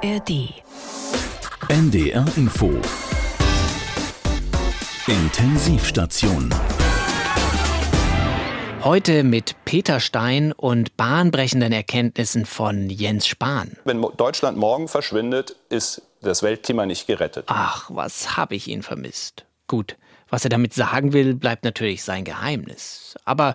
ARD. NDR Info. Intensivstation. Heute mit Peter Stein und bahnbrechenden Erkenntnissen von Jens Spahn. Wenn Deutschland morgen verschwindet, ist das Weltklima nicht gerettet. Ach, was habe ich ihn vermisst. Gut, was er damit sagen will, bleibt natürlich sein Geheimnis. Aber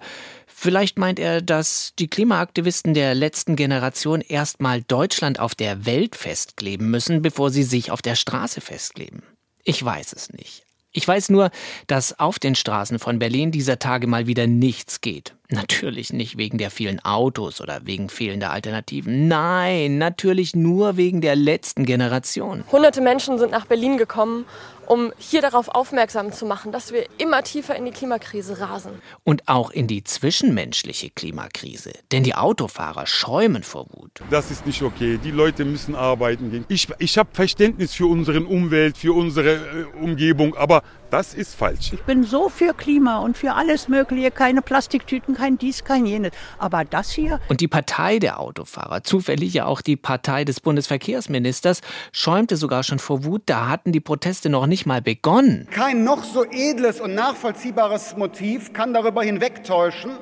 Vielleicht meint er, dass die Klimaaktivisten der letzten Generation erstmal Deutschland auf der Welt festkleben müssen, bevor sie sich auf der Straße festkleben. Ich weiß es nicht. Ich weiß nur, dass auf den Straßen von Berlin dieser Tage mal wieder nichts geht. Natürlich nicht wegen der vielen Autos oder wegen fehlender Alternativen. Nein, natürlich nur wegen der letzten Generation. Hunderte Menschen sind nach Berlin gekommen, um hier darauf aufmerksam zu machen, dass wir immer tiefer in die Klimakrise rasen. Und auch in die zwischenmenschliche Klimakrise. Denn die Autofahrer schäumen vor Wut. Das ist nicht okay. Die Leute müssen arbeiten gehen. Ich, ich habe Verständnis für unsere Umwelt, für unsere äh, Umgebung, aber das ist falsch. Ich bin so für Klima und für alles Mögliche. Keine Plastiktüten, kein dies, kein jenes. Aber das hier. Und die Partei der Autofahrer, zufällig ja auch die Partei des Bundesverkehrsministers, schäumte sogar schon vor Wut. Da hatten die Proteste noch nicht mal begonnen. Kein noch so edles und nachvollziehbares Motiv kann darüber hinwegtäuschen,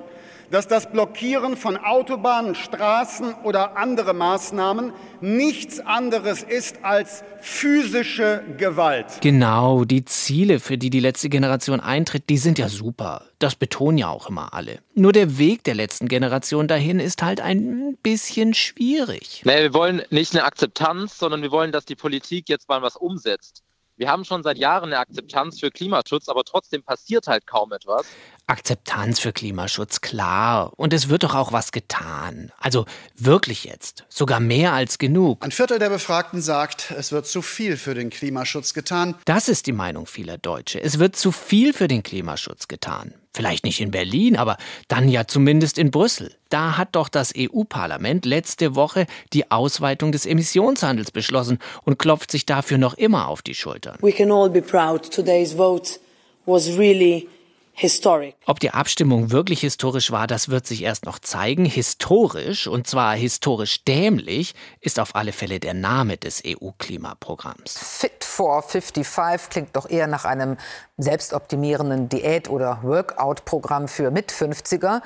dass das Blockieren von Autobahnen, Straßen oder andere Maßnahmen nichts anderes ist als physische Gewalt. Genau, die Ziele, für die die letzte Generation eintritt, die sind ja super. Das betonen ja auch immer alle. Nur der Weg der letzten Generation dahin ist halt ein bisschen schwierig. Nee, wir wollen nicht eine Akzeptanz, sondern wir wollen, dass die Politik jetzt mal was umsetzt. Wir haben schon seit Jahren eine Akzeptanz für Klimaschutz, aber trotzdem passiert halt kaum etwas. Akzeptanz für Klimaschutz, klar. Und es wird doch auch was getan. Also wirklich jetzt. Sogar mehr als genug. Ein Viertel der Befragten sagt, es wird zu viel für den Klimaschutz getan. Das ist die Meinung vieler Deutsche. Es wird zu viel für den Klimaschutz getan. Vielleicht nicht in Berlin, aber dann ja zumindest in Brüssel. Da hat doch das EU-Parlament letzte Woche die Ausweitung des Emissionshandels beschlossen und klopft sich dafür noch immer auf die Schultern. We can all be proud. Today's vote was really Historic. Ob die Abstimmung wirklich historisch war, das wird sich erst noch zeigen. Historisch, und zwar historisch dämlich, ist auf alle Fälle der Name des EU-Klimaprogramms. Fit for 55 klingt doch eher nach einem selbstoptimierenden Diät- oder Workout-Programm für Mit-50er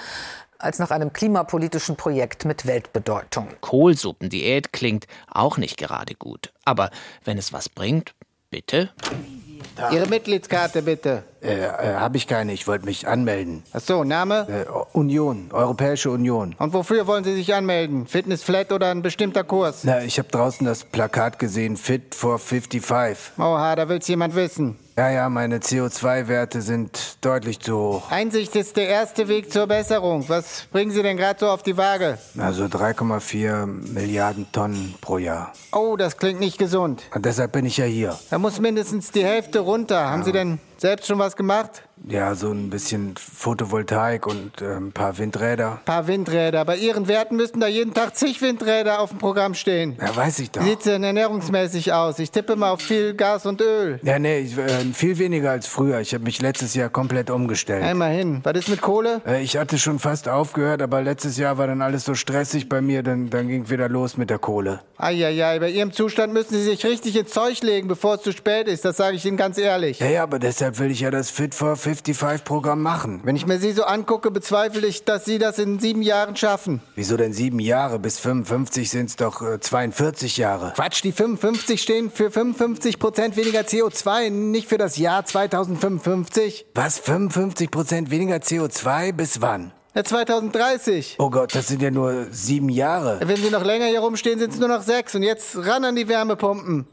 als nach einem klimapolitischen Projekt mit Weltbedeutung. Kohlsuppendiät klingt auch nicht gerade gut. Aber wenn es was bringt, bitte. Da. Ihre Mitgliedskarte bitte. Äh, äh habe ich keine. Ich wollte mich anmelden. Ach so, Name? Äh, Union, Europäische Union. Und wofür wollen Sie sich anmelden? Fitness Flat oder ein bestimmter Kurs? Na, ich habe draußen das Plakat gesehen, Fit for 55. Oha, da will's jemand wissen. Ja, ja, meine CO2-Werte sind deutlich zu hoch. Einsicht ist der erste Weg zur Besserung. Was bringen Sie denn gerade so auf die Waage? Also 3,4 Milliarden Tonnen pro Jahr. Oh, das klingt nicht gesund. Und deshalb bin ich ja hier. Da muss mindestens die Hälfte runter. Ja. Haben Sie denn selbst schon was gemacht? Ja, so ein bisschen Photovoltaik und äh, ein paar Windräder. Ein paar Windräder. Bei Ihren Werten müssten da jeden Tag zig Windräder auf dem Programm stehen. Ja, weiß ich doch. Wie sieht's denn ernährungsmäßig aus? Ich tippe mal auf viel Gas und Öl. Ja, nee, ich, äh, viel weniger als früher. Ich habe mich letztes Jahr komplett umgestellt. Einmal hin. Was ist mit Kohle? Äh, ich hatte schon fast aufgehört, aber letztes Jahr war dann alles so stressig bei mir, dann, dann ging wieder los mit der Kohle. Eieiei, bei Ihrem Zustand müssen Sie sich richtig ins Zeug legen, bevor es zu spät ist. Das sage ich Ihnen ganz ehrlich. Ja, ja, aber deshalb will ich ja das Fit for 55-Programm machen. Wenn ich mir Sie so angucke, bezweifle ich, dass Sie das in sieben Jahren schaffen. Wieso denn sieben Jahre? Bis 55 sind es doch äh, 42 Jahre. Quatsch, die 55 stehen für 55 Prozent weniger CO2, nicht für das Jahr 2055. Was? 55 Prozent weniger CO2? Bis wann? Ja, 2030. Oh Gott, das sind ja nur sieben Jahre. Wenn Sie noch länger hier rumstehen, sind es nur noch sechs. Und jetzt ran an die Wärmepumpen.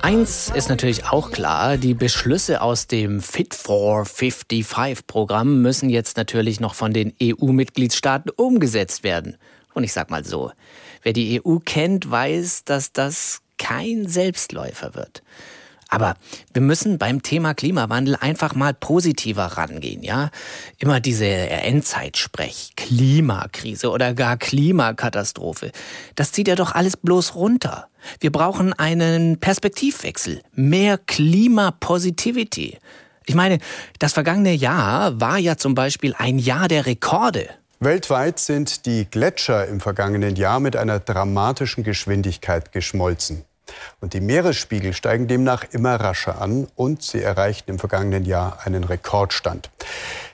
Eins ist natürlich auch klar, die Beschlüsse aus dem Fit for 55 Programm müssen jetzt natürlich noch von den EU-Mitgliedstaaten umgesetzt werden. Und ich sag mal so, wer die EU kennt, weiß, dass das kein Selbstläufer wird. Aber wir müssen beim Thema Klimawandel einfach mal positiver rangehen, ja? Immer diese Endzeitsprech, Klimakrise oder gar Klimakatastrophe. Das zieht ja doch alles bloß runter. Wir brauchen einen Perspektivwechsel, mehr Klimapositivity. Ich meine, das vergangene Jahr war ja zum Beispiel ein Jahr der Rekorde. Weltweit sind die Gletscher im vergangenen Jahr mit einer dramatischen Geschwindigkeit geschmolzen. Und die Meeresspiegel steigen demnach immer rascher an und sie erreichten im vergangenen Jahr einen Rekordstand.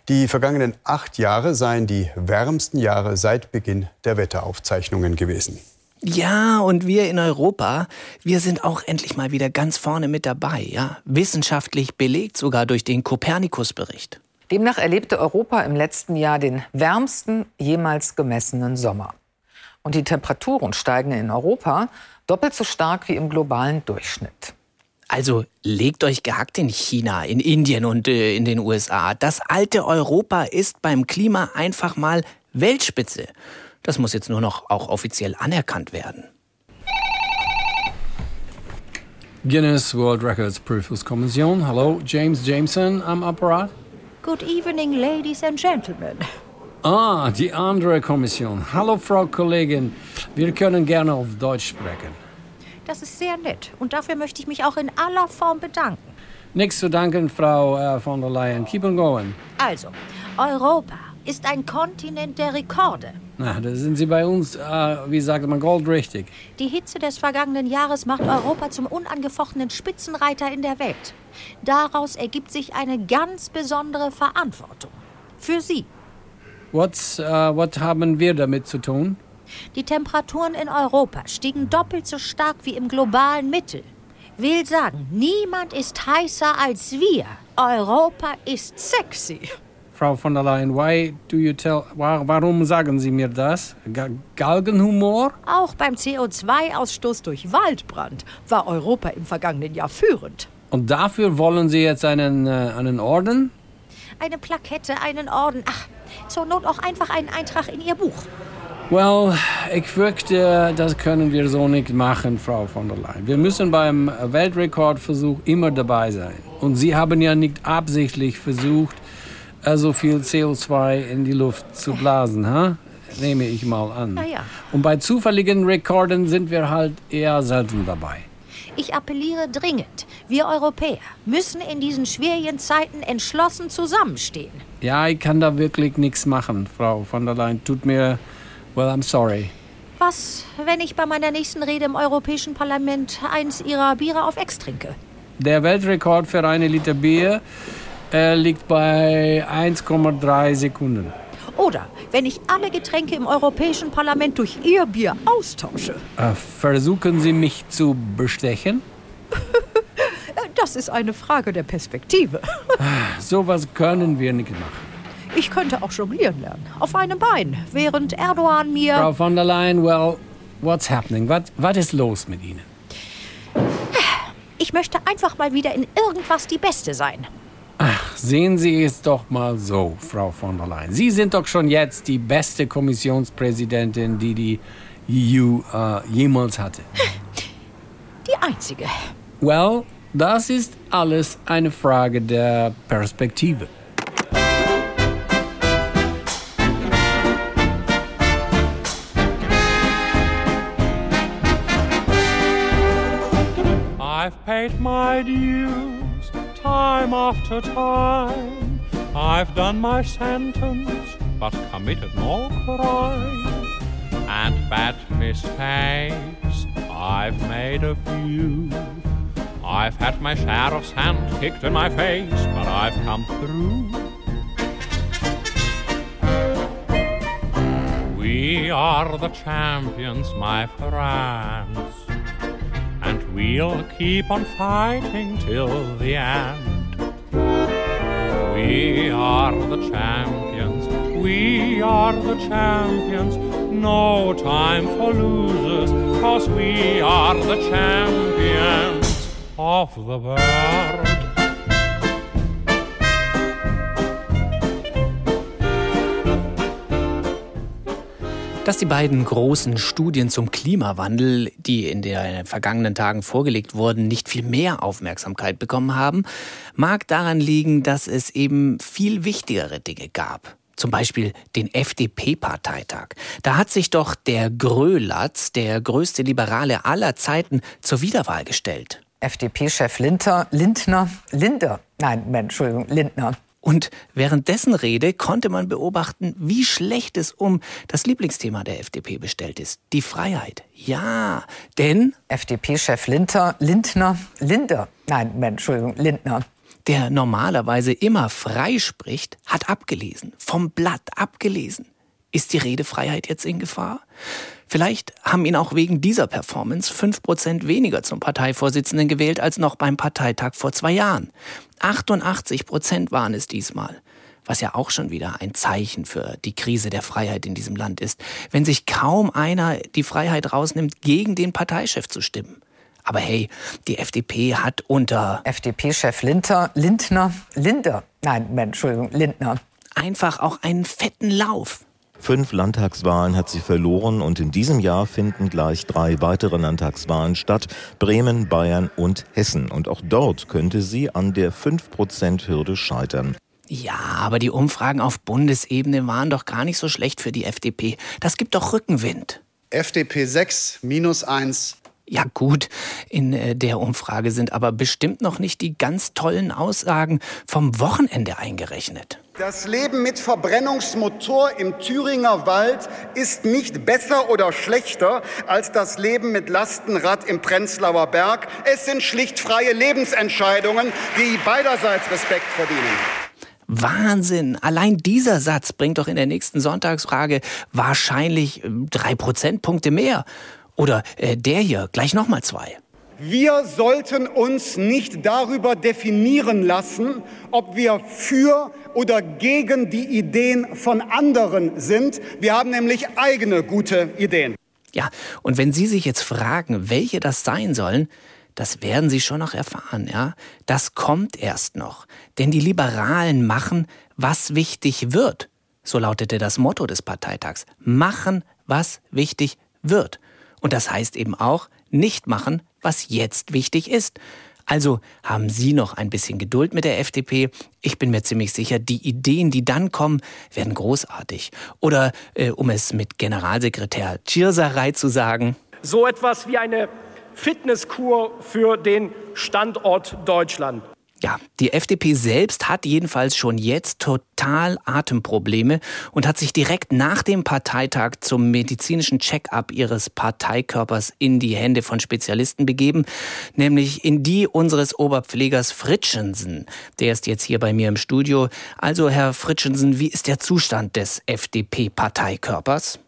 Die vergangenen acht Jahre seien die wärmsten Jahre seit Beginn der Wetteraufzeichnungen gewesen. Ja, und wir in Europa, wir sind auch endlich mal wieder ganz vorne mit dabei, ja. Wissenschaftlich belegt sogar durch den Kopernikus-Bericht. Demnach erlebte Europa im letzten Jahr den wärmsten jemals gemessenen Sommer. Und die Temperaturen steigen in Europa doppelt so stark wie im globalen Durchschnitt. Also legt euch gehackt in China, in Indien und äh, in den USA. Das alte Europa ist beim Klima einfach mal Weltspitze. Das muss jetzt nur noch auch offiziell anerkannt werden. Guinness World Records Prüfungskommission. Hello, James Jameson am Apparat. Good evening, ladies and gentlemen. Ah, die andere Kommission. Hallo, Frau Kollegin. Wir können gerne auf Deutsch sprechen. Das ist sehr nett und dafür möchte ich mich auch in aller Form bedanken. Nichts zu danken, Frau äh, von der Leyen. Keep on going. Also, Europa ist ein Kontinent der Rekorde. Na, da sind Sie bei uns, äh, wie sagt man, goldrichtig. Die Hitze des vergangenen Jahres macht Europa zum unangefochtenen Spitzenreiter in der Welt. Daraus ergibt sich eine ganz besondere Verantwortung. Für Sie. What's, uh, what haben wir damit zu tun? Die Temperaturen in Europa stiegen doppelt so stark wie im globalen Mittel. Will sagen, niemand ist heißer als wir. Europa ist sexy. Frau von der Leyen, why do you tell, warum sagen Sie mir das? Galgenhumor? Auch beim CO2-Ausstoß durch Waldbrand war Europa im vergangenen Jahr führend. Und dafür wollen Sie jetzt einen, äh, einen Orden? Eine Plakette, einen Orden. Ach, zur Not auch einfach einen Eintrag in Ihr Buch. Well, ich fürchte, das können wir so nicht machen, Frau von der Leyen. Wir müssen beim Weltrekordversuch immer dabei sein. Und Sie haben ja nicht absichtlich versucht, äh, so viel CO2 in die Luft zu blasen, ha? nehme ich mal an. Ja. Und bei zufälligen Rekorden sind wir halt eher selten dabei. Ich appelliere dringend. Wir Europäer müssen in diesen schwierigen Zeiten entschlossen zusammenstehen. Ja, ich kann da wirklich nichts machen, Frau von der Leyen. Tut mir, well, I'm sorry. Was, wenn ich bei meiner nächsten Rede im Europäischen Parlament eins Ihrer Biere auf Ex trinke? Der Weltrekord für eine Liter Bier äh, liegt bei 1,3 Sekunden. Oder wenn ich alle Getränke im Europäischen Parlament durch Ihr Bier austausche. Äh, versuchen Sie mich zu bestechen? Das ist eine Frage der Perspektive. Sowas können wir nicht machen. Ich könnte auch jonglieren lernen. Auf einem Bein, während Erdogan mir. Frau von der Leyen, well, what's happening? Was, was ist los mit Ihnen? Ich möchte einfach mal wieder in irgendwas die Beste sein. Ach, sehen Sie es doch mal so, Frau von der Leyen. Sie sind doch schon jetzt die beste Kommissionspräsidentin, die die EU äh, jemals hatte. Die einzige. Well, das ist alles eine Frage der Perspektive. I've paid my dues time after time. I've done my sentence, but committed no crime. And bad mistakes, I've made a few. I've had my share of sand kicked in my face, but I've come through. We are the champions, my friends, and we'll keep on fighting till the end. We are the champions, we are the champions. No time for losers, cause we are the champions of the world. Dass die beiden großen Studien zum Klimawandel, die in den vergangenen Tagen vorgelegt wurden, nicht viel mehr Aufmerksamkeit bekommen haben, mag daran liegen, dass es eben viel wichtigere Dinge gab. Zum Beispiel den FDP-Parteitag. Da hat sich doch der Grölatz, der größte Liberale aller Zeiten, zur Wiederwahl gestellt. FDP-Chef Lindner, Lindner, Linder, nein, Entschuldigung, Lindner. Und während dessen Rede konnte man beobachten, wie schlecht es um das Lieblingsthema der FDP bestellt ist. Die Freiheit. Ja, denn. FDP-Chef Lindner, Lindner, Linder, nein, Entschuldigung, Lindner der normalerweise immer frei spricht, hat abgelesen, vom Blatt abgelesen. Ist die Redefreiheit jetzt in Gefahr? Vielleicht haben ihn auch wegen dieser Performance fünf Prozent weniger zum Parteivorsitzenden gewählt als noch beim Parteitag vor zwei Jahren. 88 Prozent waren es diesmal. Was ja auch schon wieder ein Zeichen für die Krise der Freiheit in diesem Land ist, wenn sich kaum einer die Freiheit rausnimmt, gegen den Parteichef zu stimmen. Aber hey, die FDP hat unter FDP-Chef Lindner, Lindner, Linder, nein, Entschuldigung, Lindner. Einfach auch einen fetten Lauf. Fünf Landtagswahlen hat sie verloren und in diesem Jahr finden gleich drei weitere Landtagswahlen statt. Bremen, Bayern und Hessen. Und auch dort könnte sie an der 5%-Hürde scheitern. Ja, aber die Umfragen auf Bundesebene waren doch gar nicht so schlecht für die FDP. Das gibt doch Rückenwind. FDP 6, minus 1, ja gut, in äh, der Umfrage sind aber bestimmt noch nicht die ganz tollen Aussagen vom Wochenende eingerechnet. Das Leben mit Verbrennungsmotor im Thüringer Wald ist nicht besser oder schlechter als das Leben mit Lastenrad im Prenzlauer Berg. Es sind schlicht freie Lebensentscheidungen, die beiderseits Respekt verdienen. Wahnsinn! Allein dieser Satz bringt doch in der nächsten Sonntagsfrage wahrscheinlich äh, drei Prozentpunkte mehr. Oder äh, der hier, gleich nochmal zwei. Wir sollten uns nicht darüber definieren lassen, ob wir für oder gegen die Ideen von anderen sind. Wir haben nämlich eigene gute Ideen. Ja, und wenn Sie sich jetzt fragen, welche das sein sollen, das werden Sie schon noch erfahren, ja? Das kommt erst noch. Denn die Liberalen machen, was wichtig wird. So lautete das Motto des Parteitags. Machen, was wichtig wird. Und das heißt eben auch, nicht machen, was jetzt wichtig ist. Also haben Sie noch ein bisschen Geduld mit der FDP. Ich bin mir ziemlich sicher, die Ideen, die dann kommen, werden großartig. Oder äh, um es mit Generalsekretär Tschirserei zu sagen. So etwas wie eine Fitnesskur für den Standort Deutschland. Ja, die FDP selbst hat jedenfalls schon jetzt total Atemprobleme und hat sich direkt nach dem Parteitag zum medizinischen Check-up ihres Parteikörpers in die Hände von Spezialisten begeben, nämlich in die unseres Oberpflegers Fritschensen. Der ist jetzt hier bei mir im Studio. Also, Herr Fritschensen, wie ist der Zustand des FDP-Parteikörpers?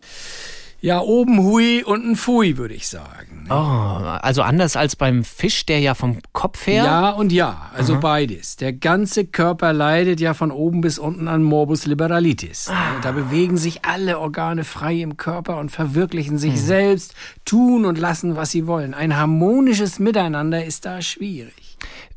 Ja, oben Hui und ein Fui, würde ich sagen. Oh, also anders als beim Fisch, der ja vom Kopf her. Ja und ja, also Aha. beides. Der ganze Körper leidet ja von oben bis unten an Morbus liberalitis. Ah. Da bewegen sich alle Organe frei im Körper und verwirklichen sich hm. selbst, tun und lassen, was sie wollen. Ein harmonisches Miteinander ist da schwierig.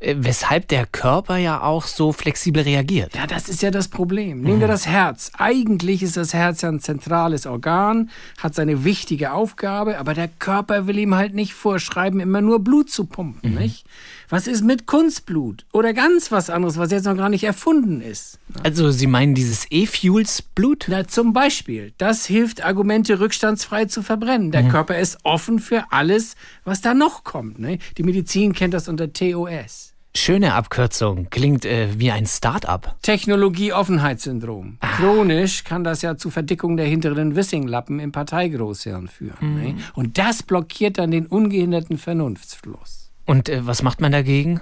Äh, weshalb der Körper ja auch so flexibel reagiert. Ja, das ist ja das Problem. Nehmen wir mhm. das Herz. Eigentlich ist das Herz ja ein zentrales Organ, hat seine wichtige Aufgabe, aber der Körper will ihm halt nicht vorschreiben, immer nur Blut zu pumpen, mhm. nicht? Was ist mit Kunstblut oder ganz was anderes, was jetzt noch gar nicht erfunden ist? Also Sie meinen dieses E-Fuels-Blut? Na, zum Beispiel. Das hilft, Argumente rückstandsfrei zu verbrennen. Der mhm. Körper ist offen für alles, was da noch kommt. Ne? Die Medizin kennt das unter TOS. Schöne Abkürzung, klingt äh, wie ein Start-up. Technologie-Offenheitssyndrom. Ah. Chronisch kann das ja zu Verdickung der hinteren Wissinglappen im Parteigroßhirn führen. Mhm. Ne? Und das blockiert dann den ungehinderten Vernunftsfluss. Und äh, was macht man dagegen?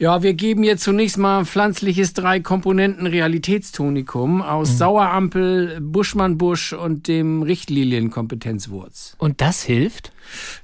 Ja, wir geben jetzt zunächst mal pflanzliches Drei-Komponenten-Realitätstonikum aus mhm. Sauerampel, Buschmannbusch und dem Richtlilienkompetenzwurz. Und das hilft?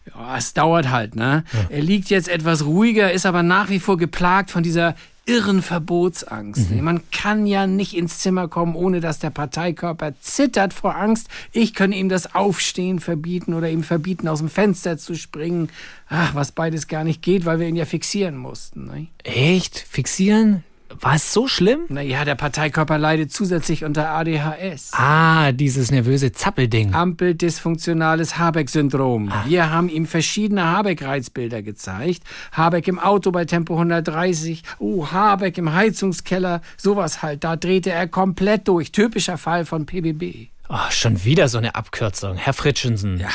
Ja, es dauert halt, ne? Ja. Er liegt jetzt etwas ruhiger, ist aber nach wie vor geplagt von dieser irren Verbotsangst. Mhm. Man kann ja nicht ins Zimmer kommen, ohne dass der Parteikörper zittert vor Angst. Ich kann ihm das Aufstehen verbieten oder ihm verbieten, aus dem Fenster zu springen. Ach, was beides gar nicht geht, weil wir ihn ja fixieren mussten. Ne? Echt? Fixieren? War es so schlimm? Naja, der Parteikörper leidet zusätzlich unter ADHS. Ah, dieses nervöse Zappelding. Ampeldysfunktionales Habeck-Syndrom. Ah. Wir haben ihm verschiedene Habeck-Reizbilder gezeigt. Habeck im Auto bei Tempo 130. Oh, Habeck im Heizungskeller. Sowas halt. Da drehte er komplett durch. Typischer Fall von PBB. Oh, schon wieder so eine Abkürzung. Herr Fritschensen. Ja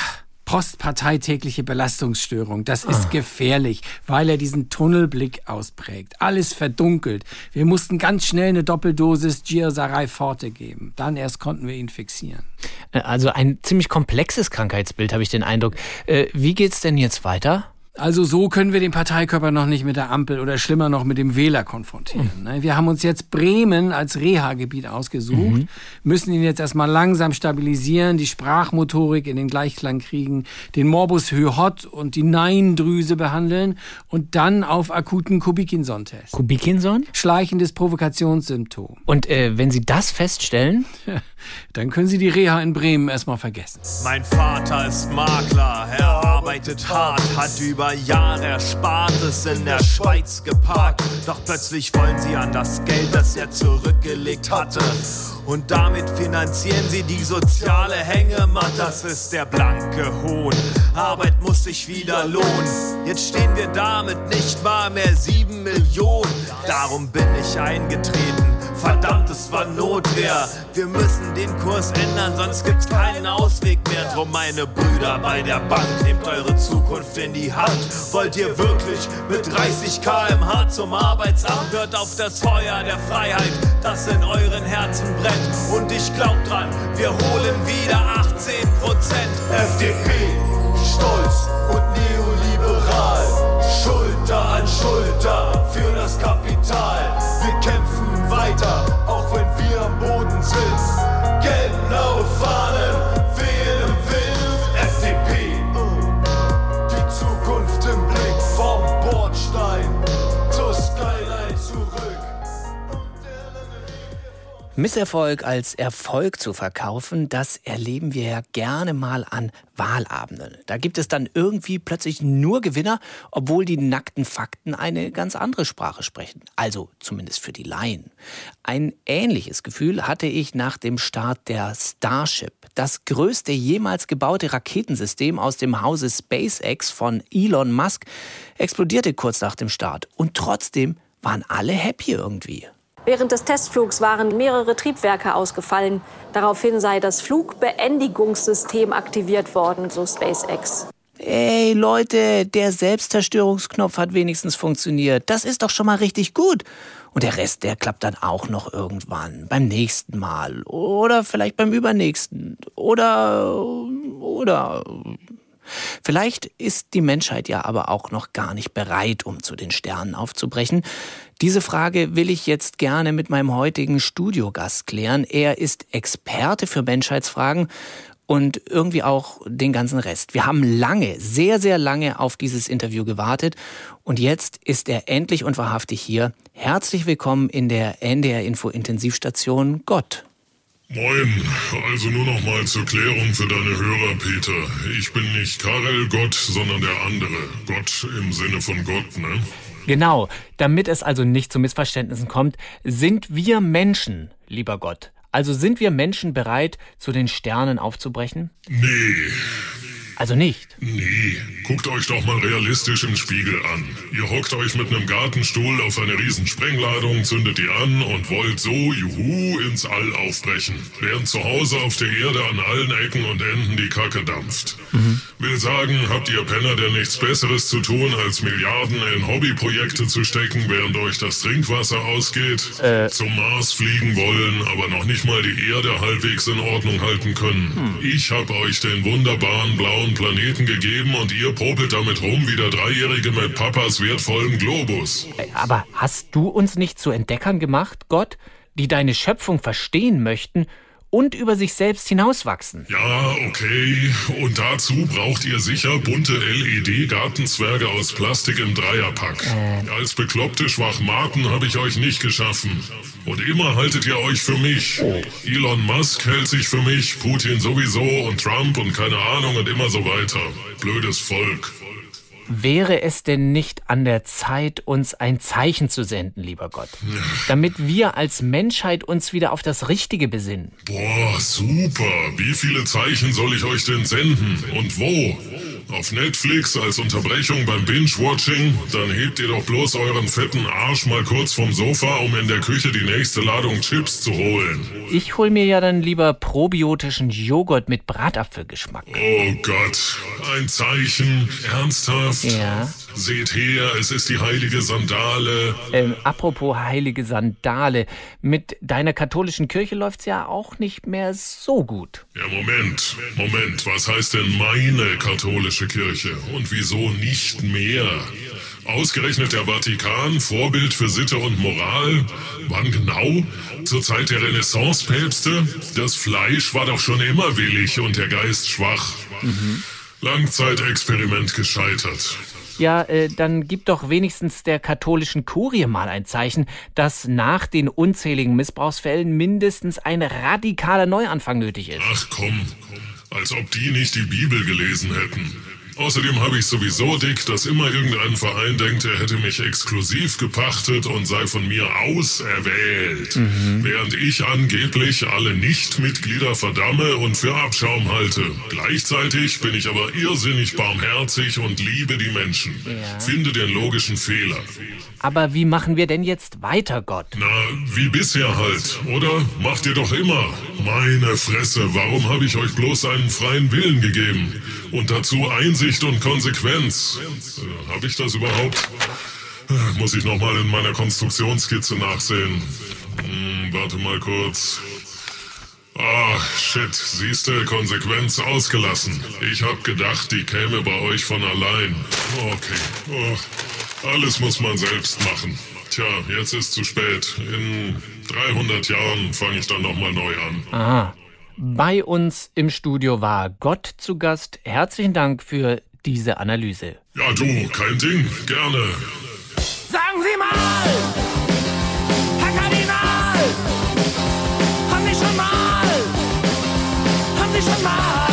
postparteitägliche Belastungsstörung. Das ist ah. gefährlich, weil er diesen Tunnelblick ausprägt. Alles verdunkelt. Wir mussten ganz schnell eine Doppeldosis Giosarai Forte geben. Dann erst konnten wir ihn fixieren. Äh, also ein ziemlich komplexes Krankheitsbild, habe ich den Eindruck. Äh, wie geht's denn jetzt weiter? Also so können wir den Parteikörper noch nicht mit der Ampel oder schlimmer noch mit dem Wähler konfrontieren. Mhm. Wir haben uns jetzt Bremen als Reha-Gebiet ausgesucht, mhm. müssen ihn jetzt erstmal langsam stabilisieren, die Sprachmotorik in den Gleichklang kriegen, den Morbus Hyhot und die Neindrüse behandeln und dann auf akuten Kubikinson-Test. Kubikinson? Schleichendes Provokationssymptom. Und äh, wenn Sie das feststellen? dann können Sie die Reha in Bremen erstmal vergessen. Mein Vater ist Makler, er arbeitet hart, hat über Jahre Erspartes in der Schweiz geparkt. Doch plötzlich wollen sie an das Geld, das er zurückgelegt hatte. Und damit finanzieren sie die soziale Hängematte. Das ist der blanke Hohn. Arbeit muss sich wieder lohnen. Jetzt stehen wir da mit nicht mal mehr sieben Millionen. Darum bin ich eingetreten Verdammt, es war Notwehr. Wir müssen den Kurs ändern, sonst gibt's keinen Ausweg mehr. Drum, meine Brüder bei der Bank, nehmt eure Zukunft in die Hand. Wollt ihr wirklich mit 30 km/h zum Arbeitsamt? Hört auf das Feuer der Freiheit, das in euren Herzen brennt. Und ich glaub dran, wir holen wieder 18% FDP, stolz und neoliberal. Schulter an Schulter für das Kapital. Misserfolg als Erfolg zu verkaufen, das erleben wir ja gerne mal an Wahlabenden. Da gibt es dann irgendwie plötzlich nur Gewinner, obwohl die nackten Fakten eine ganz andere Sprache sprechen. Also zumindest für die Laien. Ein ähnliches Gefühl hatte ich nach dem Start der Starship. Das größte jemals gebaute Raketensystem aus dem Hause SpaceX von Elon Musk explodierte kurz nach dem Start. Und trotzdem waren alle happy irgendwie. Während des Testflugs waren mehrere Triebwerke ausgefallen. Daraufhin sei das Flugbeendigungssystem aktiviert worden, so SpaceX. Ey Leute, der Selbstzerstörungsknopf hat wenigstens funktioniert. Das ist doch schon mal richtig gut. Und der Rest, der klappt dann auch noch irgendwann. Beim nächsten Mal. Oder vielleicht beim übernächsten. Oder. Oder. Vielleicht ist die Menschheit ja aber auch noch gar nicht bereit, um zu den Sternen aufzubrechen. Diese Frage will ich jetzt gerne mit meinem heutigen Studiogast klären. Er ist Experte für Menschheitsfragen und irgendwie auch den ganzen Rest. Wir haben lange, sehr, sehr lange auf dieses Interview gewartet und jetzt ist er endlich und wahrhaftig hier. Herzlich willkommen in der NDR Info Intensivstation Gott. Moin, also nur noch mal zur Klärung für deine Hörer, Peter. Ich bin nicht Karel Gott, sondern der andere. Gott im Sinne von Gott, ne? Genau, damit es also nicht zu Missverständnissen kommt, sind wir Menschen, lieber Gott. Also sind wir Menschen bereit, zu den Sternen aufzubrechen? Nee, also nicht? Nee, guckt euch doch mal realistisch im Spiegel an. Ihr hockt euch mit einem Gartenstuhl auf eine riesen Sprengladung, zündet die an und wollt so, juhu, ins All aufbrechen. Während zu Hause auf der Erde an allen Ecken und Enden die Kacke dampft. Mhm. Will sagen, habt ihr Penner denn nichts Besseres zu tun, als Milliarden in Hobbyprojekte zu stecken, während euch das Trinkwasser ausgeht? Äh. Zum Mars fliegen wollen, aber noch nicht mal die Erde halbwegs in Ordnung halten können. Hm. Ich hab euch den wunderbaren blauen Planeten gegeben und ihr popelt damit rum wie der Dreijährige mit Papas wertvollen Globus. Aber hast du uns nicht zu Entdeckern gemacht, Gott, die deine Schöpfung verstehen möchten und über sich selbst hinauswachsen? Ja, okay. Und dazu braucht ihr sicher bunte LED-Gartenzwerge aus Plastik im Dreierpack. Als bekloppte Schwachmaten habe ich euch nicht geschaffen. Und immer haltet ihr euch für mich. Elon Musk hält sich für mich, Putin sowieso und Trump und keine Ahnung und immer so weiter. Blödes Volk. Wäre es denn nicht an der Zeit, uns ein Zeichen zu senden, lieber Gott, damit wir als Menschheit uns wieder auf das Richtige besinnen? Boah, super. Wie viele Zeichen soll ich euch denn senden? Und wo? Auf Netflix als Unterbrechung beim Binge-Watching? Dann hebt ihr doch bloß euren fetten Arsch mal kurz vom Sofa, um in der Küche die nächste Ladung Chips zu holen. Ich hol mir ja dann lieber probiotischen Joghurt mit Bratapfelgeschmack. Oh Gott, ein Zeichen. Ernsthaft? Ja. Seht her, es ist die heilige Sandale. Ähm, apropos heilige Sandale, mit deiner katholischen Kirche läuft's ja auch nicht mehr so gut. Ja, Moment, Moment, was heißt denn meine katholische Kirche? Und wieso nicht mehr? Ausgerechnet der Vatikan, Vorbild für Sitte und Moral? Wann genau? Zur Zeit der Renaissance-Päpste? Das Fleisch war doch schon immer willig und der Geist schwach. Langzeitexperiment gescheitert. Ja, äh, dann gib doch wenigstens der katholischen Kurie mal ein Zeichen, dass nach den unzähligen Missbrauchsfällen mindestens ein radikaler Neuanfang nötig ist. Ach komm, als ob die nicht die Bibel gelesen hätten. Außerdem habe ich sowieso dick, dass immer irgendein Verein denkt, er hätte mich exklusiv gepachtet und sei von mir auserwählt. Mhm. Während ich angeblich alle Nichtmitglieder verdamme und für Abschaum halte. Gleichzeitig bin ich aber irrsinnig barmherzig und liebe die Menschen. Ja. Finde den logischen Fehler. Aber wie machen wir denn jetzt weiter, Gott? Na, wie bisher halt, oder? Macht ihr doch immer. Meine Fresse, warum habe ich euch bloß einen freien Willen gegeben? Und dazu Einsicht und Konsequenz. Äh, habe ich das überhaupt? Äh, Muss ich nochmal in meiner Konstruktionsskizze nachsehen. Hm, warte mal kurz. Ah, shit, siehste, Konsequenz ausgelassen. Ich hab gedacht, die käme bei euch von allein. Okay. Oh, alles muss man selbst machen. Tja, jetzt ist zu spät. In 300 Jahren fange ich dann nochmal neu an. Aha. Bei uns im Studio war Gott zu Gast. Herzlichen Dank für diese Analyse. Ja, du, kein Ding. Gerne. Sagen Sie mal, Herr Kardinal, haben Sie schon mal, haben Sie schon mal,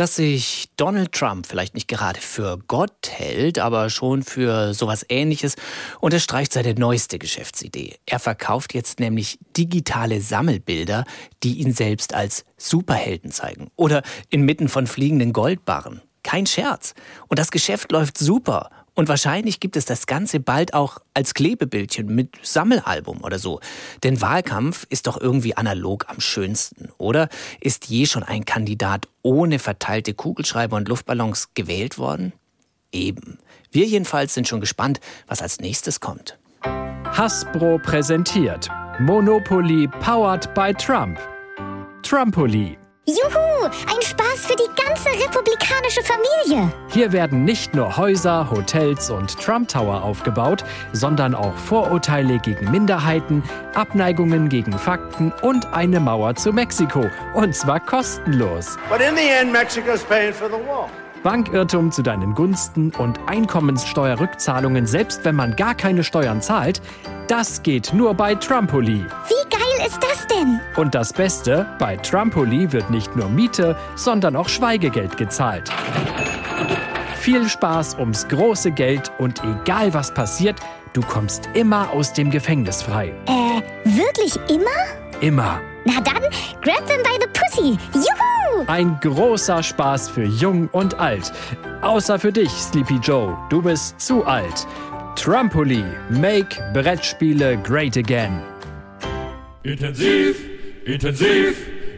Dass sich Donald Trump vielleicht nicht gerade für Gott hält, aber schon für sowas ähnliches, unterstreicht seine neueste Geschäftsidee. Er verkauft jetzt nämlich digitale Sammelbilder, die ihn selbst als Superhelden zeigen. Oder inmitten von fliegenden Goldbarren. Kein Scherz. Und das Geschäft läuft super. Und wahrscheinlich gibt es das Ganze bald auch als Klebebildchen mit Sammelalbum oder so. Denn Wahlkampf ist doch irgendwie analog am schönsten, oder? Ist je schon ein Kandidat ohne verteilte Kugelschreiber und Luftballons gewählt worden? Eben. Wir jedenfalls sind schon gespannt, was als nächstes kommt. Hasbro präsentiert Monopoly powered by Trump. Trumpoli. Juhu, ein Spaß für die ganze republikanische Familie. Hier werden nicht nur Häuser, Hotels und Trump Tower aufgebaut, sondern auch Vorurteile gegen Minderheiten, Abneigungen gegen Fakten und eine Mauer zu Mexiko. Und zwar kostenlos. But in the end, Mexico's paying for the wall. Bankirrtum zu deinen Gunsten und Einkommenssteuerrückzahlungen, selbst wenn man gar keine Steuern zahlt, das geht nur bei Trumpoli. Wie denn? Und das Beste, bei Trumpoli wird nicht nur Miete, sondern auch Schweigegeld gezahlt. Viel Spaß ums große Geld und egal was passiert, du kommst immer aus dem Gefängnis frei. Äh, wirklich immer? Immer. Na dann, grab them by the pussy. Juhu! Ein großer Spaß für Jung und Alt. Außer für dich, Sleepy Joe. Du bist zu alt. Trumpoli. Make Brettspiele great again. Intensiv, intensiv,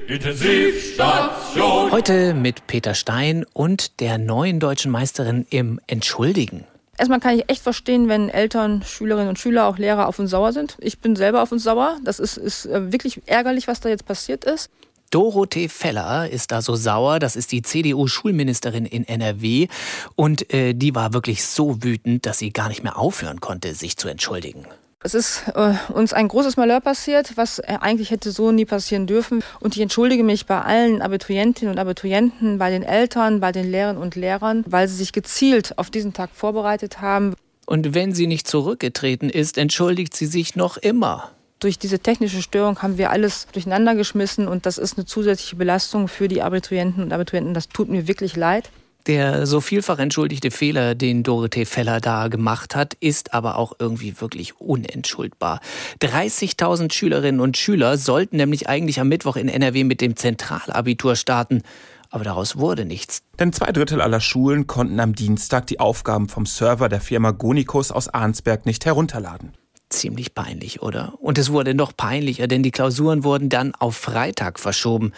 Intensivstation. Heute mit Peter Stein und der neuen deutschen Meisterin im Entschuldigen. Erstmal kann ich echt verstehen, wenn Eltern, Schülerinnen und Schüler, auch Lehrer auf uns sauer sind. Ich bin selber auf uns sauer. Das ist, ist äh, wirklich ärgerlich, was da jetzt passiert ist. Dorothee Feller ist da so sauer. Das ist die CDU-Schulministerin in NRW. Und äh, die war wirklich so wütend, dass sie gar nicht mehr aufhören konnte, sich zu entschuldigen. Es ist äh, uns ein großes Malheur passiert, was äh, eigentlich hätte so nie passieren dürfen. Und ich entschuldige mich bei allen Abiturientinnen und Abiturienten, bei den Eltern, bei den Lehrern und Lehrern, weil sie sich gezielt auf diesen Tag vorbereitet haben. Und wenn sie nicht zurückgetreten ist, entschuldigt sie sich noch immer. Durch diese technische Störung haben wir alles durcheinander geschmissen und das ist eine zusätzliche Belastung für die Abiturienten und Abiturienten. Das tut mir wirklich leid. Der so vielfach entschuldigte Fehler, den Dorothee Feller da gemacht hat, ist aber auch irgendwie wirklich unentschuldbar. 30.000 Schülerinnen und Schüler sollten nämlich eigentlich am Mittwoch in NRW mit dem Zentralabitur starten. Aber daraus wurde nichts. Denn zwei Drittel aller Schulen konnten am Dienstag die Aufgaben vom Server der Firma Gonicus aus Arnsberg nicht herunterladen. Ziemlich peinlich, oder? Und es wurde noch peinlicher, denn die Klausuren wurden dann auf Freitag verschoben.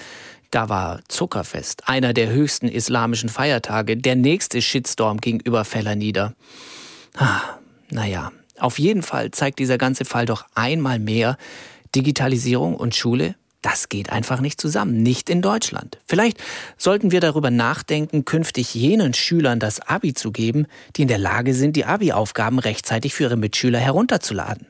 Da war Zuckerfest, einer der höchsten islamischen Feiertage, der nächste Shitstorm gegenüber Feller nieder. Ah, naja, auf jeden Fall zeigt dieser ganze Fall doch einmal mehr, Digitalisierung und Schule, das geht einfach nicht zusammen, nicht in Deutschland. Vielleicht sollten wir darüber nachdenken, künftig jenen Schülern das Abi zu geben, die in der Lage sind, die Abi-Aufgaben rechtzeitig für ihre Mitschüler herunterzuladen.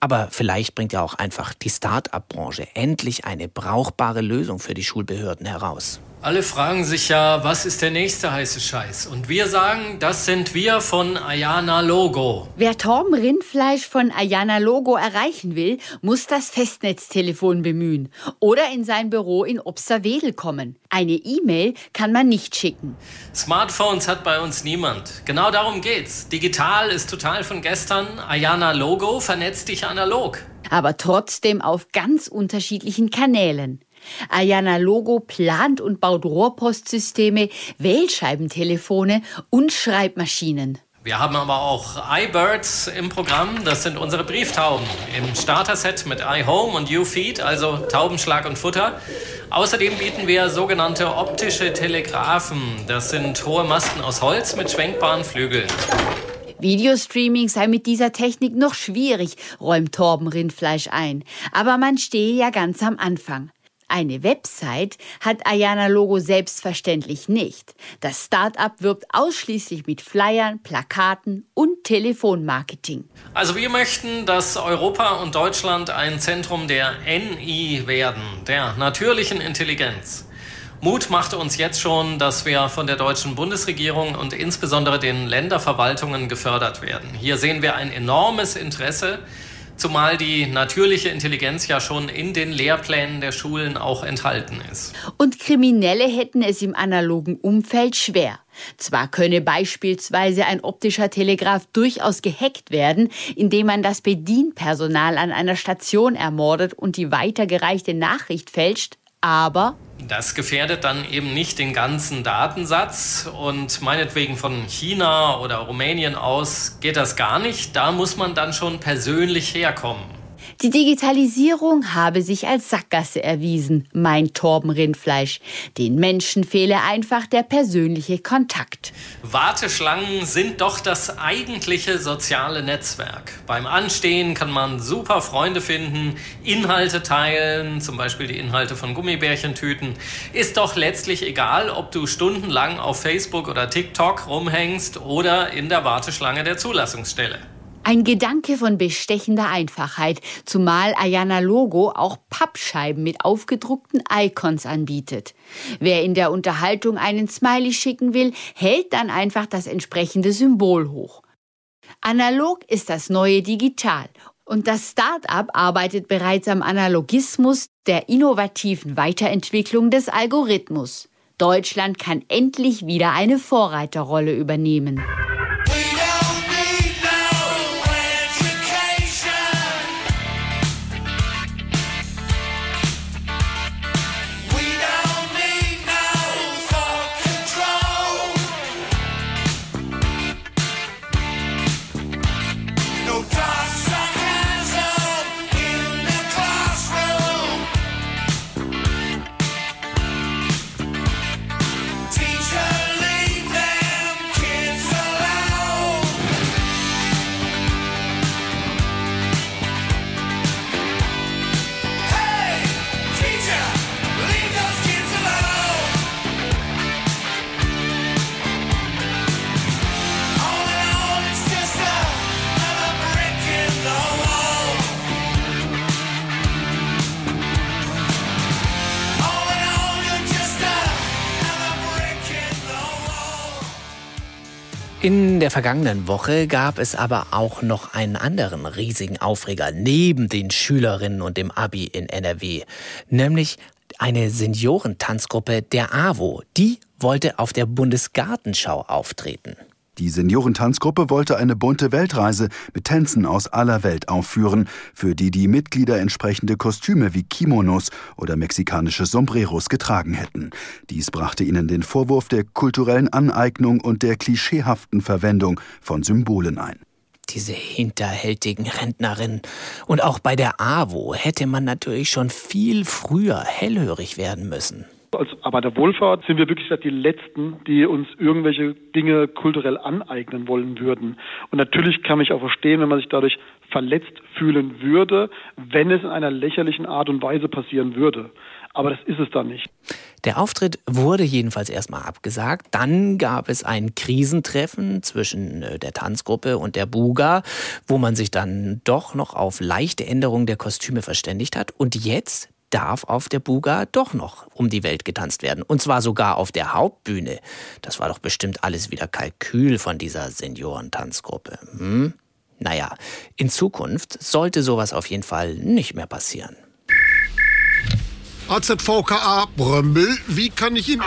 Aber vielleicht bringt ja auch einfach die Start-up-Branche endlich eine brauchbare Lösung für die Schulbehörden heraus. Alle fragen sich ja, was ist der nächste heiße Scheiß? Und wir sagen, das sind wir von Ayana Logo. Wer Torben Rindfleisch von Ayana Logo erreichen will, muss das Festnetztelefon bemühen oder in sein Büro in Obsterwedel kommen. Eine E-Mail kann man nicht schicken. Smartphones hat bei uns niemand. Genau darum geht's. Digital ist total von gestern. Ayana Logo vernetzt dich analog. Aber trotzdem auf ganz unterschiedlichen Kanälen. Ayana Logo plant und baut Rohrpostsysteme, Wählscheibentelefone und Schreibmaschinen. Wir haben aber auch iBirds im Programm. Das sind unsere Brieftauben im Starter-Set mit iHome und YouFeed, also Taubenschlag und Futter. Außerdem bieten wir sogenannte optische Telegraphen. Das sind hohe Masten aus Holz mit schwenkbaren Flügeln. Videostreaming sei mit dieser Technik noch schwierig, räumt Torben Rindfleisch ein. Aber man stehe ja ganz am Anfang. Eine Website hat Ayana Logo selbstverständlich nicht. Das Start-up wirbt ausschließlich mit Flyern, Plakaten und Telefonmarketing. Also wir möchten, dass Europa und Deutschland ein Zentrum der NI werden, der natürlichen Intelligenz. Mut macht uns jetzt schon, dass wir von der deutschen Bundesregierung und insbesondere den Länderverwaltungen gefördert werden. Hier sehen wir ein enormes Interesse zumal die natürliche Intelligenz ja schon in den Lehrplänen der Schulen auch enthalten ist. Und Kriminelle hätten es im analogen Umfeld schwer. Zwar könne beispielsweise ein optischer Telegraph durchaus gehackt werden, indem man das Bedienpersonal an einer Station ermordet und die weitergereichte Nachricht fälscht, aber das gefährdet dann eben nicht den ganzen Datensatz und meinetwegen von China oder Rumänien aus geht das gar nicht. Da muss man dann schon persönlich herkommen. Die Digitalisierung habe sich als Sackgasse erwiesen, meint Torben Rindfleisch. Den Menschen fehle einfach der persönliche Kontakt. Warteschlangen sind doch das eigentliche soziale Netzwerk. Beim Anstehen kann man super Freunde finden, Inhalte teilen, zum Beispiel die Inhalte von Gummibärchentüten. Ist doch letztlich egal, ob du stundenlang auf Facebook oder TikTok rumhängst oder in der Warteschlange der Zulassungsstelle. Ein Gedanke von bestechender Einfachheit, zumal Ayana Logo auch Pappscheiben mit aufgedruckten Icons anbietet. Wer in der Unterhaltung einen Smiley schicken will, hält dann einfach das entsprechende Symbol hoch. Analog ist das neue Digital und das Start-up arbeitet bereits am Analogismus der innovativen Weiterentwicklung des Algorithmus. Deutschland kann endlich wieder eine Vorreiterrolle übernehmen. In der vergangenen Woche gab es aber auch noch einen anderen riesigen Aufreger neben den Schülerinnen und dem Abi in NRW, nämlich eine Seniorentanzgruppe der AWO. Die wollte auf der Bundesgartenschau auftreten. Die Seniorentanzgruppe wollte eine bunte Weltreise mit Tänzen aus aller Welt aufführen, für die die Mitglieder entsprechende Kostüme wie Kimonos oder mexikanische Sombreros getragen hätten. Dies brachte ihnen den Vorwurf der kulturellen Aneignung und der klischeehaften Verwendung von Symbolen ein. Diese hinterhältigen Rentnerinnen. Und auch bei der AWO hätte man natürlich schon viel früher hellhörig werden müssen. Als Arbeiterwohlfahrt sind wir wirklich die Letzten, die uns irgendwelche Dinge kulturell aneignen wollen würden. Und natürlich kann ich auch verstehen, wenn man sich dadurch verletzt fühlen würde, wenn es in einer lächerlichen Art und Weise passieren würde. Aber das ist es dann nicht. Der Auftritt wurde jedenfalls erstmal abgesagt. Dann gab es ein Krisentreffen zwischen äh, der Tanzgruppe und der Buga, wo man sich dann doch noch auf leichte Änderungen der Kostüme verständigt hat. Und jetzt darf auf der Buga doch noch um die Welt getanzt werden. Und zwar sogar auf der Hauptbühne. Das war doch bestimmt alles wieder Kalkül von dieser Seniorentanzgruppe. Hm? Naja, in Zukunft sollte sowas auf jeden Fall nicht mehr passieren. AZVKA Brömbel, wie kann ich Ihnen...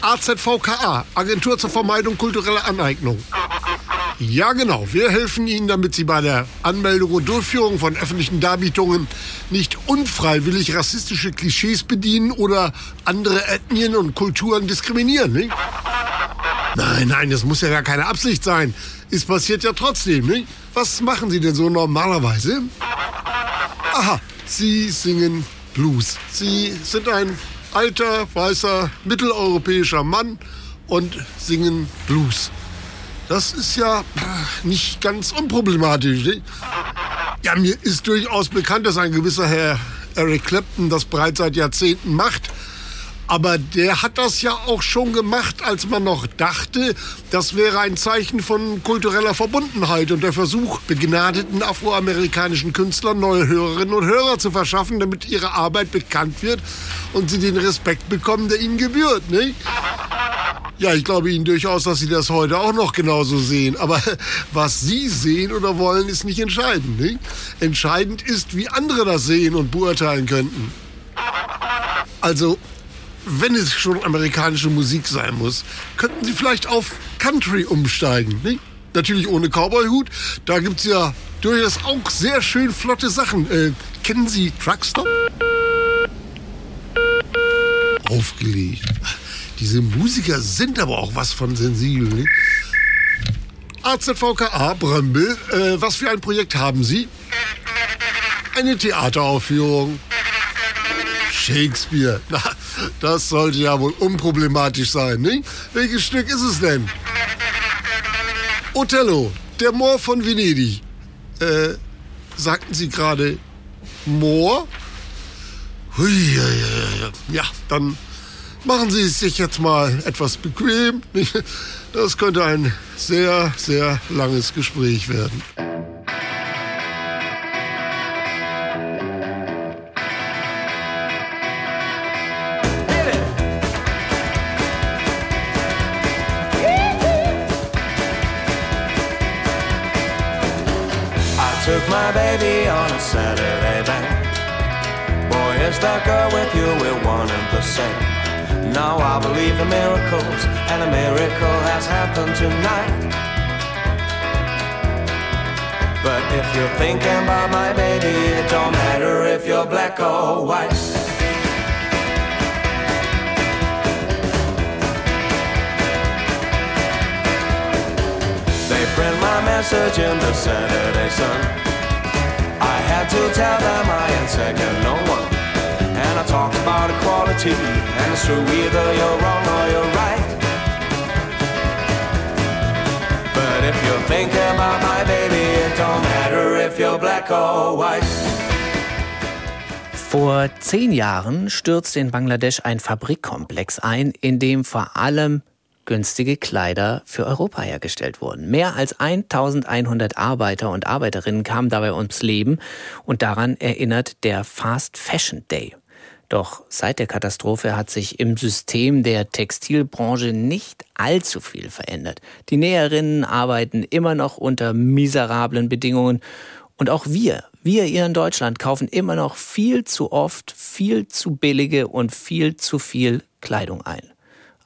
AZVKA, Agentur zur Vermeidung kultureller Aneignung. Ja, genau. Wir helfen Ihnen, damit Sie bei der Anmeldung und Durchführung von öffentlichen Darbietungen nicht unfreiwillig rassistische Klischees bedienen oder andere Ethnien und Kulturen diskriminieren. Nicht? Nein, nein, das muss ja gar keine Absicht sein. Es passiert ja trotzdem. Nicht? Was machen Sie denn so normalerweise? Aha, Sie singen Blues. Sie sind ein alter, weißer, mitteleuropäischer Mann und singen Blues. Das ist ja nicht ganz unproblematisch. Nicht? Ja, mir ist durchaus bekannt, dass ein gewisser Herr Eric Clapton das bereits seit Jahrzehnten macht. Aber der hat das ja auch schon gemacht, als man noch dachte, das wäre ein Zeichen von kultureller Verbundenheit und der Versuch, begnadeten afroamerikanischen Künstlern neue Hörerinnen und Hörer zu verschaffen, damit ihre Arbeit bekannt wird und sie den Respekt bekommen, der ihnen gebührt. Nicht? Ja, ich glaube Ihnen durchaus, dass Sie das heute auch noch genauso sehen. Aber was Sie sehen oder wollen, ist nicht entscheidend. Nicht? Entscheidend ist, wie andere das sehen und beurteilen könnten. Also, wenn es schon amerikanische Musik sein muss, könnten Sie vielleicht auf Country umsteigen. Nicht? Natürlich ohne Cowboy-Hut. Da gibt es ja durchaus auch sehr schön flotte Sachen. Äh, kennen Sie Truckstop? Aufgelegt. Diese Musiker sind aber auch was von sensibel. Nicht? AZVKA Brömbel, äh, was für ein Projekt haben Sie? eine Theateraufführung. Shakespeare, na, das sollte ja wohl unproblematisch sein, nicht? Welches Stück ist es denn? Othello, der Moor von Venedig. Äh, sagten Sie gerade Moor? Ja, dann machen Sie es sich jetzt mal etwas bequem. Das könnte ein sehr, sehr langes Gespräch werden. Took my baby on a Saturday night. Boy, is that girl with you, we're one and the same. Now I believe in miracles, and a miracle has happened tonight. But if you're thinking about my baby, it don't matter if you're black or white. They print my message in the Saturday Sun. I had to tell them I ain't second no one. And I talked about equality, true either you're wrong or you're right. But if you're thinking about my baby, it don't matter if you're black or white. Vor zehn Jahren stürzte in Bangladesch ein Fabrikkomplex ein, in dem vor allem günstige Kleider für Europa hergestellt wurden. Mehr als 1100 Arbeiter und Arbeiterinnen kamen dabei ums Leben und daran erinnert der Fast Fashion Day. Doch seit der Katastrophe hat sich im System der Textilbranche nicht allzu viel verändert. Die Näherinnen arbeiten immer noch unter miserablen Bedingungen und auch wir, wir hier in Deutschland kaufen immer noch viel zu oft viel zu billige und viel zu viel Kleidung ein.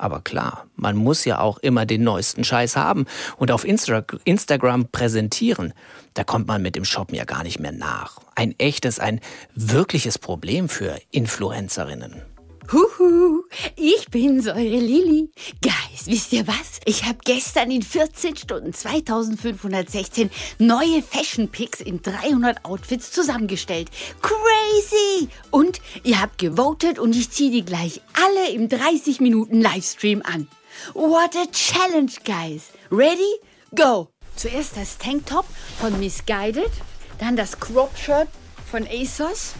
Aber klar, man muss ja auch immer den neuesten Scheiß haben und auf Insta Instagram präsentieren. Da kommt man mit dem Shoppen ja gar nicht mehr nach. Ein echtes, ein wirkliches Problem für Influencerinnen. Huhu, ich bin's, eure Lilly. Guys, wisst ihr was? Ich habe gestern in 14 Stunden 2516 neue Fashion Picks in 300 Outfits zusammengestellt. Crazy! Und ihr habt gewotet und ich ziehe die gleich alle im 30 Minuten Livestream an. What a challenge, guys. Ready? Go! Zuerst das Tanktop von Misguided, dann das Crop Shirt von ASOS,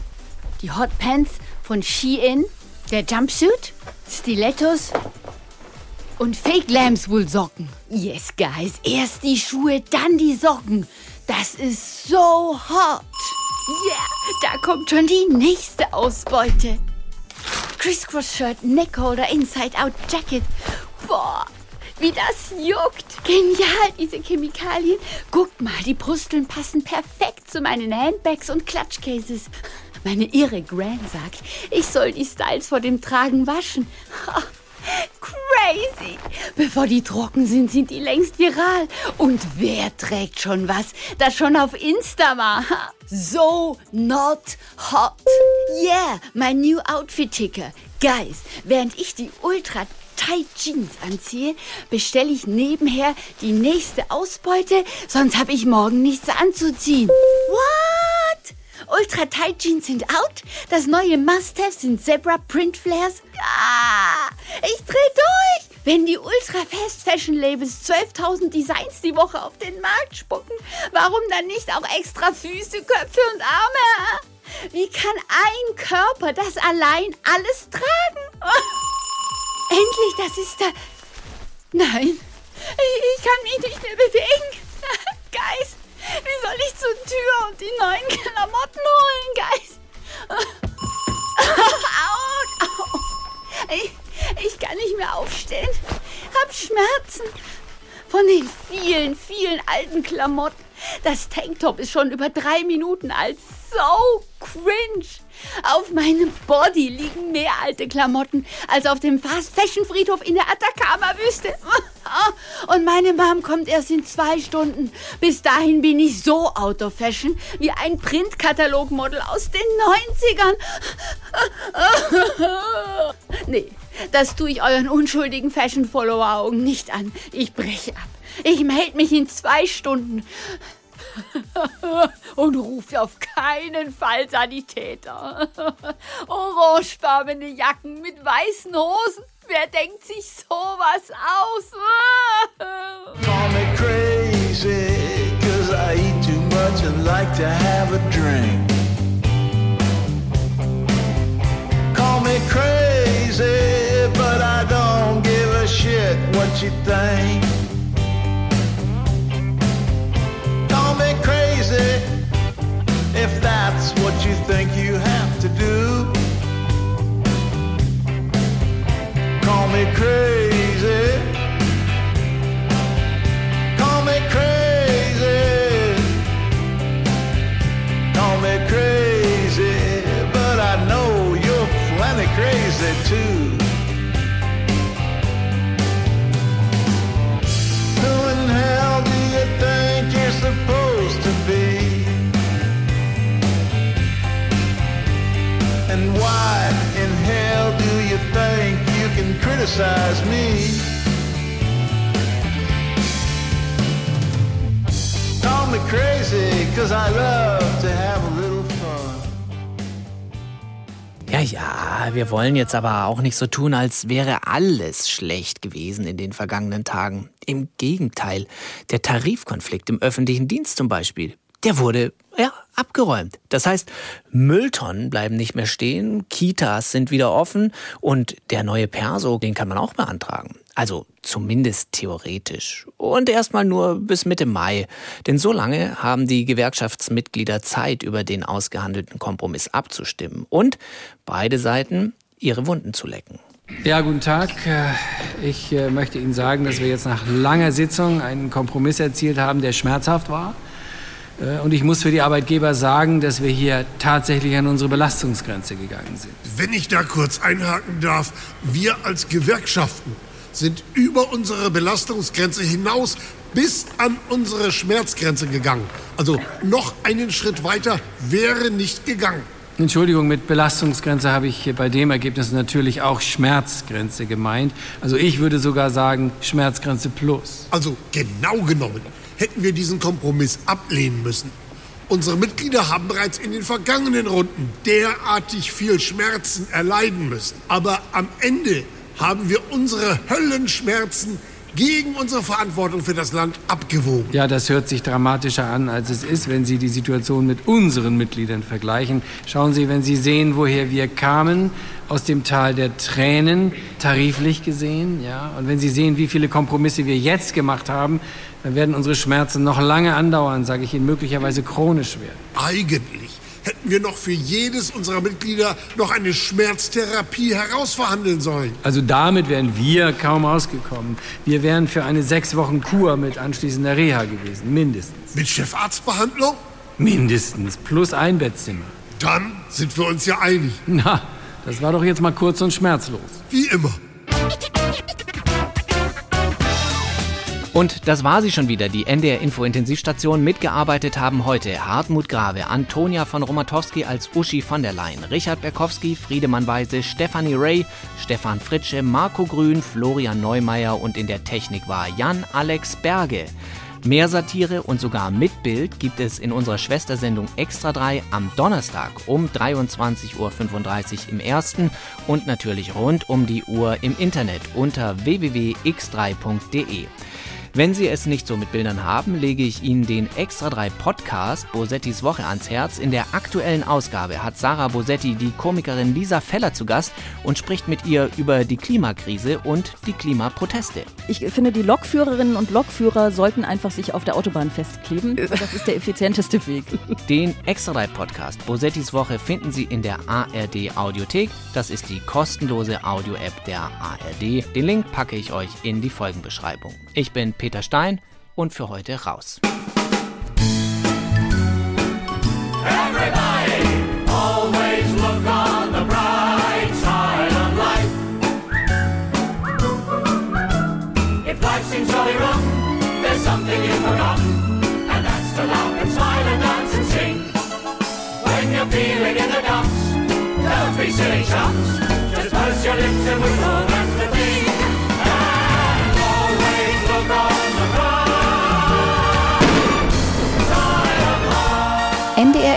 die Hot Pants von Shein, der Jumpsuit, Stilettos und Fake Lambs Wool Socken. Yes, guys. Erst die Schuhe, dann die Socken. Das ist so hot. Yeah, da kommt schon die nächste Ausbeute. Crisscross-Shirt, Neckholder, Inside-Out Jacket. Boah, wie das juckt. Genial, diese Chemikalien. Guckt mal, die Brusteln passen perfekt zu meinen Handbags und Klatschcases. Meine irre Gran sagt, ich soll die Styles vor dem Tragen waschen. Crazy! Bevor die trocken sind, sind die längst viral. Und wer trägt schon was, das schon auf Insta war? So not hot. Yeah, mein new outfit ticker. Guys, während ich die ultra Tight Jeans anziehe, bestelle ich nebenher die nächste Ausbeute, sonst habe ich morgen nichts anzuziehen. What? Ultra Tight Jeans sind out? Das neue Must-Have sind Zebra Print Flares? Ja, ich dreh durch! Wenn die Ultra Fast Fashion Labels 12.000 Designs die Woche auf den Markt spucken, warum dann nicht auch extra Füße, Köpfe und Arme? Wie kann ein Körper das allein alles tragen? Endlich, das ist da. Nein, ich, ich kann mich nicht mehr bewegen. Guys, wie soll ich zur Tür und die neuen Klamotten holen, Guys? Au, au. Ich, ich kann nicht mehr aufstehen. Hab Schmerzen. Von den vielen, vielen alten Klamotten. Das Tanktop ist schon über drei Minuten alt. So cringe. Auf meinem Body liegen mehr alte Klamotten als auf dem Fast-Fashion-Friedhof in der Atacama-Wüste. Und meine Mom kommt erst in zwei Stunden. Bis dahin bin ich so out of fashion wie ein Printkatalogmodel aus den 90ern. Nee, das tue ich euren unschuldigen Fashion-Follower-Augen nicht an. Ich breche ab. Ich melde mich in zwei Stunden. und ruft auf keinen Fall Sanitäter. Orangefarbene Jacken mit weißen Hosen. Wer denkt sich sowas aus? Call me crazy, cause I eat too much and like to have a drink. Call me crazy, but I don't give a shit what you think. If that's what you think you have to do. Call me crazy. Call me crazy. Call me crazy, but I know you're plenty crazy too. Who in hell do you think you're supposed hell do you think you can criticize me? Call me crazy, cause I love to have a little. Ja, ja, wir wollen jetzt aber auch nicht so tun, als wäre alles schlecht gewesen in den vergangenen Tagen. Im Gegenteil, der Tarifkonflikt im öffentlichen Dienst zum Beispiel, der wurde ja, abgeräumt. Das heißt, Mülltonnen bleiben nicht mehr stehen, Kitas sind wieder offen und der neue Perso, den kann man auch beantragen. Also zumindest theoretisch. Und erstmal nur bis Mitte Mai. Denn so lange haben die Gewerkschaftsmitglieder Zeit, über den ausgehandelten Kompromiss abzustimmen und beide Seiten ihre Wunden zu lecken. Ja, guten Tag. Äh, Ich äh, möchte Ihnen sagen, dass wir jetzt nach langer Sitzung einen Kompromiss erzielt haben, der schmerzhaft war. Äh, Und ich muss für die Arbeitgeber sagen, dass wir hier tatsächlich an unsere Belastungsgrenze gegangen sind. Wenn ich da kurz einhaken darf, wir als Gewerkschaften sind über unsere Belastungsgrenze hinaus bis an unsere Schmerzgrenze gegangen. Also noch einen Schritt weiter wäre nicht gegangen. Entschuldigung, mit Belastungsgrenze habe ich bei dem Ergebnis natürlich auch Schmerzgrenze gemeint. Also ich würde sogar sagen Schmerzgrenze plus. Also genau genommen hätten wir diesen Kompromiss ablehnen müssen. Unsere Mitglieder haben bereits in den vergangenen Runden derartig viel Schmerzen erleiden müssen. Aber am Ende haben wir unsere Höllenschmerzen gegen unsere Verantwortung für das Land abgewogen. Ja, das hört sich dramatischer an, als es ist, wenn Sie die Situation mit unseren Mitgliedern vergleichen. Schauen Sie, wenn Sie sehen, woher wir kamen, aus dem Tal der Tränen, tariflich gesehen, ja, und wenn Sie sehen, wie viele Kompromisse wir jetzt gemacht haben, dann werden unsere Schmerzen noch lange andauern, sage ich Ihnen, möglicherweise chronisch werden. Eigentlich hätten wir noch für jedes unserer Mitglieder noch eine Schmerztherapie herausverhandeln sollen. Also damit wären wir kaum ausgekommen. Wir wären für eine sechs Wochen Kur mit anschließender Reha gewesen, mindestens. Mit Chefarztbehandlung? Mindestens, plus ein Bettzimmer. Dann sind wir uns ja einig. Na, das war doch jetzt mal kurz und schmerzlos. Wie immer. Und das war sie schon wieder, die NDR Info Intensivstation. Mitgearbeitet haben heute Hartmut Grave, Antonia von Romatowski als Uschi von der Leyen, Richard Berkowski, Friedemann Weise, Stefanie Ray, Stefan Fritsche, Marco Grün, Florian Neumeier und in der Technik war Jan Alex Berge. Mehr Satire und sogar mit Bild gibt es in unserer Schwestersendung Extra 3 am Donnerstag um 23.35 Uhr im ersten und natürlich rund um die Uhr im Internet unter www.x3.de. Wenn Sie es nicht so mit Bildern haben, lege ich Ihnen den Extra 3 Podcast Bosettis Woche ans Herz. In der aktuellen Ausgabe hat Sarah Bosetti die Komikerin Lisa Feller zu Gast und spricht mit ihr über die Klimakrise und die Klimaproteste. Ich finde, die Lokführerinnen und Lokführer sollten einfach sich auf der Autobahn festkleben. Das ist der effizienteste Weg. Den Extra 3 Podcast Bosettis Woche finden Sie in der ARD Audiothek. Das ist die kostenlose Audio-App der ARD. Den Link packe ich euch in die Folgenbeschreibung. Ich bin Peter Stein und für heute raus. Something you've forgotten, and that's to laugh and smile and dance and sing. When feeling in the dumps, don't be silly chumps. Just purse your lips and whistle,